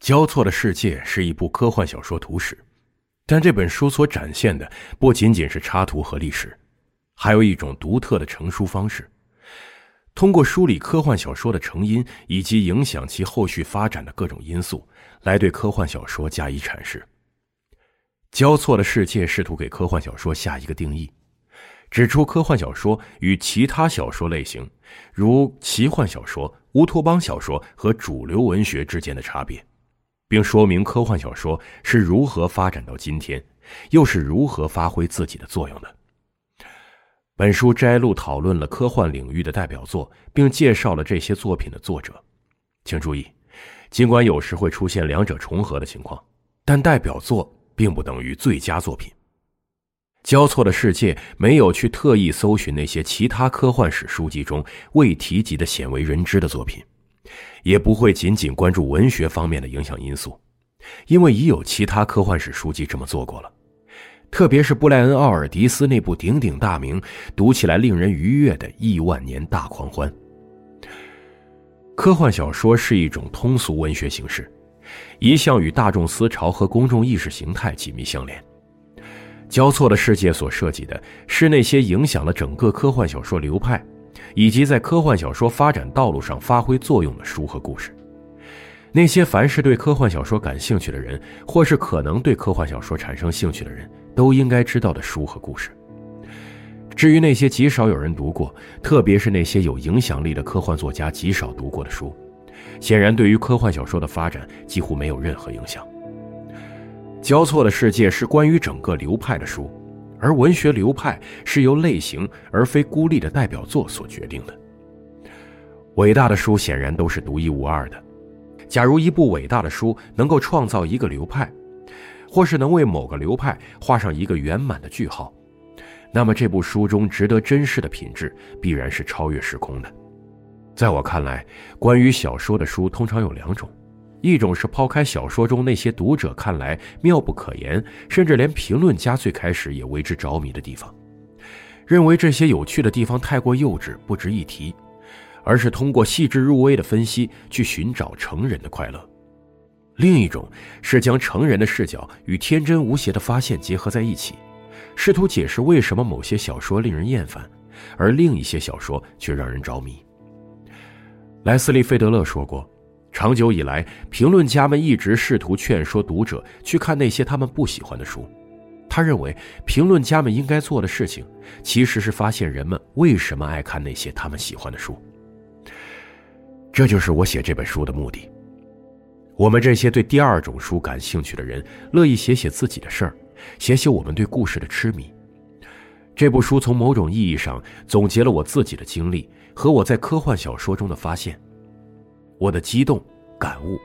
交错的世界是一部科幻小说图史，但这本书所展现的不仅仅是插图和历史，还有一种独特的成书方式。通过梳理科幻小说的成因以及影响其后续发展的各种因素，来对科幻小说加以阐释。交错的世界试图给科幻小说下一个定义，指出科幻小说与其他小说类型，如奇幻小说、乌托邦小说和主流文学之间的差别。并说明科幻小说是如何发展到今天，又是如何发挥自己的作用的。本书摘录讨论了科幻领域的代表作，并介绍了这些作品的作者。请注意，尽管有时会出现两者重合的情况，但代表作并不等于最佳作品。交错的世界没有去特意搜寻那些其他科幻史书籍中未提及的鲜为人知的作品。也不会仅仅关注文学方面的影响因素，因为已有其他科幻史书籍这么做过了。特别是布莱恩·奥尔迪斯那部鼎鼎大名、读起来令人愉悦的《亿万年大狂欢》。科幻小说是一种通俗文学形式，一向与大众思潮和公众意识形态紧密相连。交错的世界所涉及的是那些影响了整个科幻小说流派。以及在科幻小说发展道路上发挥作用的书和故事，那些凡是对科幻小说感兴趣的人，或是可能对科幻小说产生兴趣的人，都应该知道的书和故事。至于那些极少有人读过，特别是那些有影响力的科幻作家极少读过的书，显然对于科幻小说的发展几乎没有任何影响。交错的世界是关于整个流派的书。而文学流派是由类型而非孤立的代表作所决定的。伟大的书显然都是独一无二的。假如一部伟大的书能够创造一个流派，或是能为某个流派画上一个圆满的句号，那么这部书中值得珍视的品质必然是超越时空的。在我看来，关于小说的书通常有两种。一种是抛开小说中那些读者看来妙不可言，甚至连评论家最开始也为之着迷的地方，认为这些有趣的地方太过幼稚，不值一提，而是通过细致入微的分析去寻找成人的快乐；另一种是将成人的视角与天真无邪的发现结合在一起，试图解释为什么某些小说令人厌烦，而另一些小说却让人着迷。莱斯利·费德勒说过。长久以来，评论家们一直试图劝说读者去看那些他们不喜欢的书。他认为，评论家们应该做的事情，其实是发现人们为什么爱看那些他们喜欢的书。这就是我写这本书的目的。我们这些对第二种书感兴趣的人，乐意写写自己的事儿，写写我们对故事的痴迷。这部书从某种意义上总结了我自己的经历和我在科幻小说中的发现。我的激动、感悟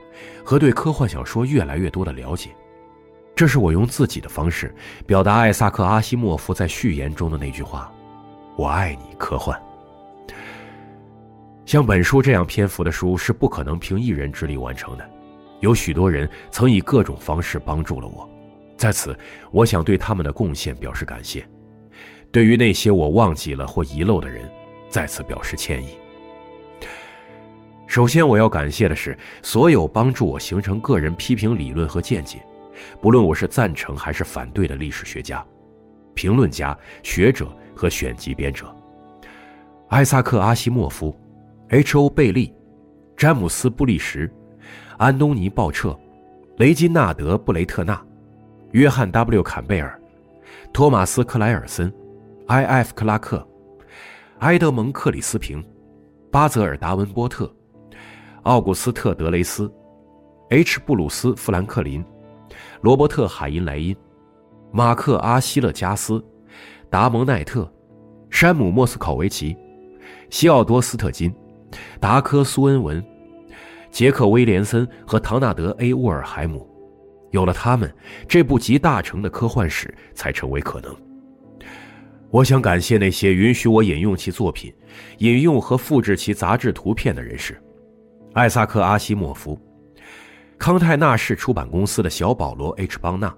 和对科幻小说越来越多的了解，这是我用自己的方式表达艾萨克·阿西莫夫在序言中的那句话：“我爱你，科幻。”像本书这样篇幅的书是不可能凭一人之力完成的，有许多人曾以各种方式帮助了我，在此，我想对他们的贡献表示感谢。对于那些我忘记了或遗漏的人，再次表示歉意。首先，我要感谢的是所有帮助我形成个人批评理论和见解，不论我是赞成还是反对的历史学家、评论家、学者和选集编者：艾萨克·阿西莫夫、H.O. 贝利、詹姆斯·布利什、安东尼·鲍彻、雷金纳德·布雷特纳、约翰 ·W. 坎贝尔、托马斯·克莱尔森、I.F. 克拉克、埃德蒙·克里斯平、巴泽尔·达文波特。奥古斯特·德雷斯、H. 布鲁斯·富兰克林、罗伯特·海因莱因、马克·阿希勒加斯、达蒙奈特、山姆·莫斯考维奇、西奥多·斯特金、达科·苏恩文、杰克·威廉森和唐纳德 ·A. 沃尔海姆，有了他们，这部集大成的科幻史才成为可能。我想感谢那些允许我引用其作品、引用和复制其杂志图片的人士。艾萨克·阿西莫夫，康泰纳市出版公司的小保罗 ·H· 邦纳，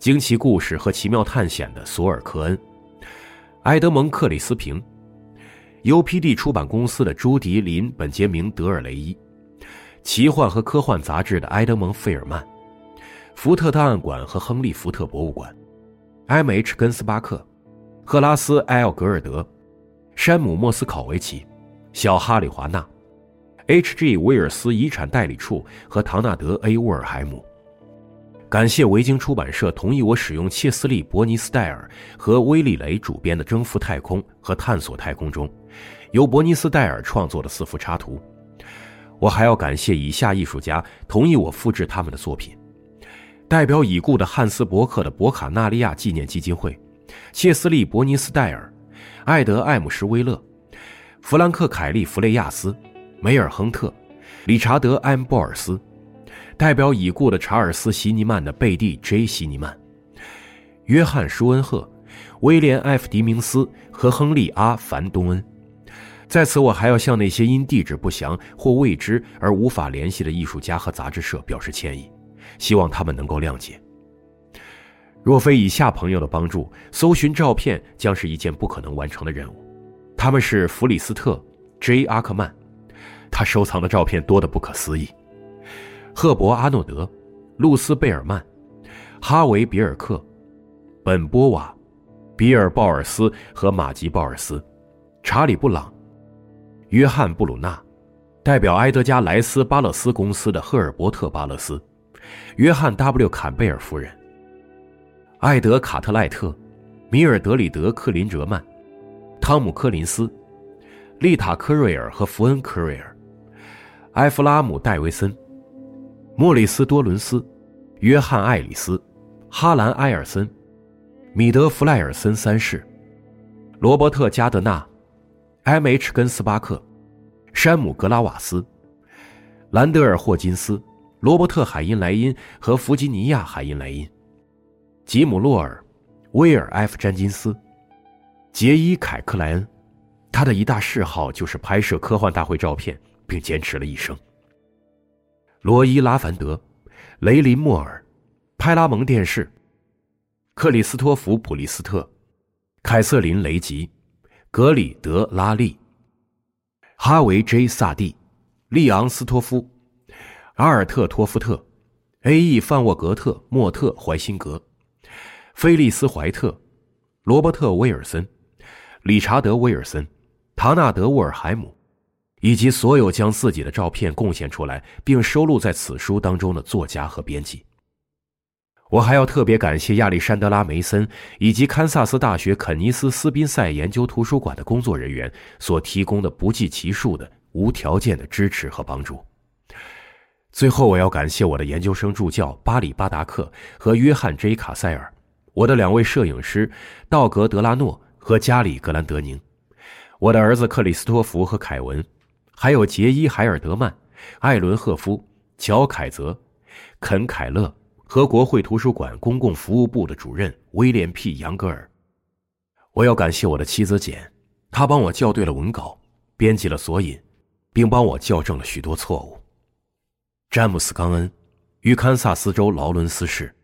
惊奇故事和奇妙探险的索尔·科恩，埃德蒙·克里斯平，UPD 出版公司的朱迪·林·本杰明·德尔雷伊，奇幻和科幻杂志的埃德蒙·费尔曼，福特档案馆和亨利·福特博物馆，M.H. 根斯巴克，赫拉斯·埃尔格尔德，山姆·莫斯考维奇，小哈里·华纳，H.G. 威尔斯遗产代理处和唐纳德 ·A. 沃尔海姆。感谢维京出版社同意我使用切斯利·伯尼斯戴尔和威利雷主编的《征服太空和探索太空》中，由伯尼斯戴尔创作的四幅插图。我还要感谢以下艺术家同意我复制他们的作品：代表已故的汉斯·伯克的博卡纳利亚纪念基金会，切斯利·伯尼斯戴尔，艾德·艾姆什威勒，弗兰克·凯利·弗雷亚斯，梅尔·亨特，理查德·埃姆·波尔斯。代表已故的查尔斯·席尼曼的贝蒂 ·J· 席尼曼，约翰·舒恩赫，威廉 ·F· 迪明斯和亨利·阿·凡东恩。在此，我还要向那些因地址不详或未知而无法联系的艺术家和杂志社表示歉意，希望他们能够谅解。若非以下朋友的帮助，搜寻照片将是一件不可能完成的任务。他们是弗里斯特 ·J· 阿克曼，他收藏的照片多得不可思议。赫伯·阿诺德、露丝·贝尔曼、哈维·比尔克、本·波瓦、比尔·鲍尔斯和马吉·鲍尔斯、查理·布朗、约翰·布鲁纳，代表埃德加·莱斯·巴勒斯公司的赫尔伯特·巴勒斯、约翰 ·W· 坎贝尔夫人、艾德·卡特赖特、米尔德里德·克林哲曼、汤姆·科林斯、丽塔·科瑞尔和福恩·科瑞尔、埃弗拉姆·戴维森。莫里斯·多伦斯、约翰·艾里斯、哈兰·埃尔森、米德·弗莱尔森三世、罗伯特·加德纳、M.H. 根斯巴克、山姆·格拉瓦斯、兰德尔·霍金斯、罗伯特·海因莱因和弗吉尼亚·海因莱因、吉姆·洛尔、威尔 ·F. 詹金斯、杰伊·凯克莱恩，他的一大嗜好就是拍摄科幻大会照片，并坚持了一生。罗伊·拉凡德、雷林·莫尔、派拉蒙电视、克里斯托弗·普利斯特、凯瑟琳·雷吉、格里德·拉利、哈维 ·J· 萨蒂、利昂·斯托夫、阿尔特·托夫特、A.E. 范沃格特、莫特·怀辛格、菲利斯·怀特、罗伯特·威尔森、理查德·威尔森、唐纳德·沃尔海姆。以及所有将自己的照片贡献出来并收录在此书当中的作家和编辑。我还要特别感谢亚历山德拉·梅森以及堪萨斯大学肯尼斯·斯宾塞研究图书馆的工作人员所提供的不计其数的无条件的支持和帮助。最后，我要感谢我的研究生助教巴里·巴达克和约翰 ·J· 卡塞尔，我的两位摄影师道格·德拉诺和加里·格兰德宁，我的儿子克里斯托弗和凯文。还有杰伊·海尔德曼、艾伦·赫夫、乔·凯泽、肯·凯勒和国会图书馆公共服务部的主任威廉 ·P· 杨格尔。我要感谢我的妻子简，她帮我校对了文稿，编辑了索引，并帮我校正了许多错误。詹姆斯·冈恩，于堪萨斯州劳伦斯市。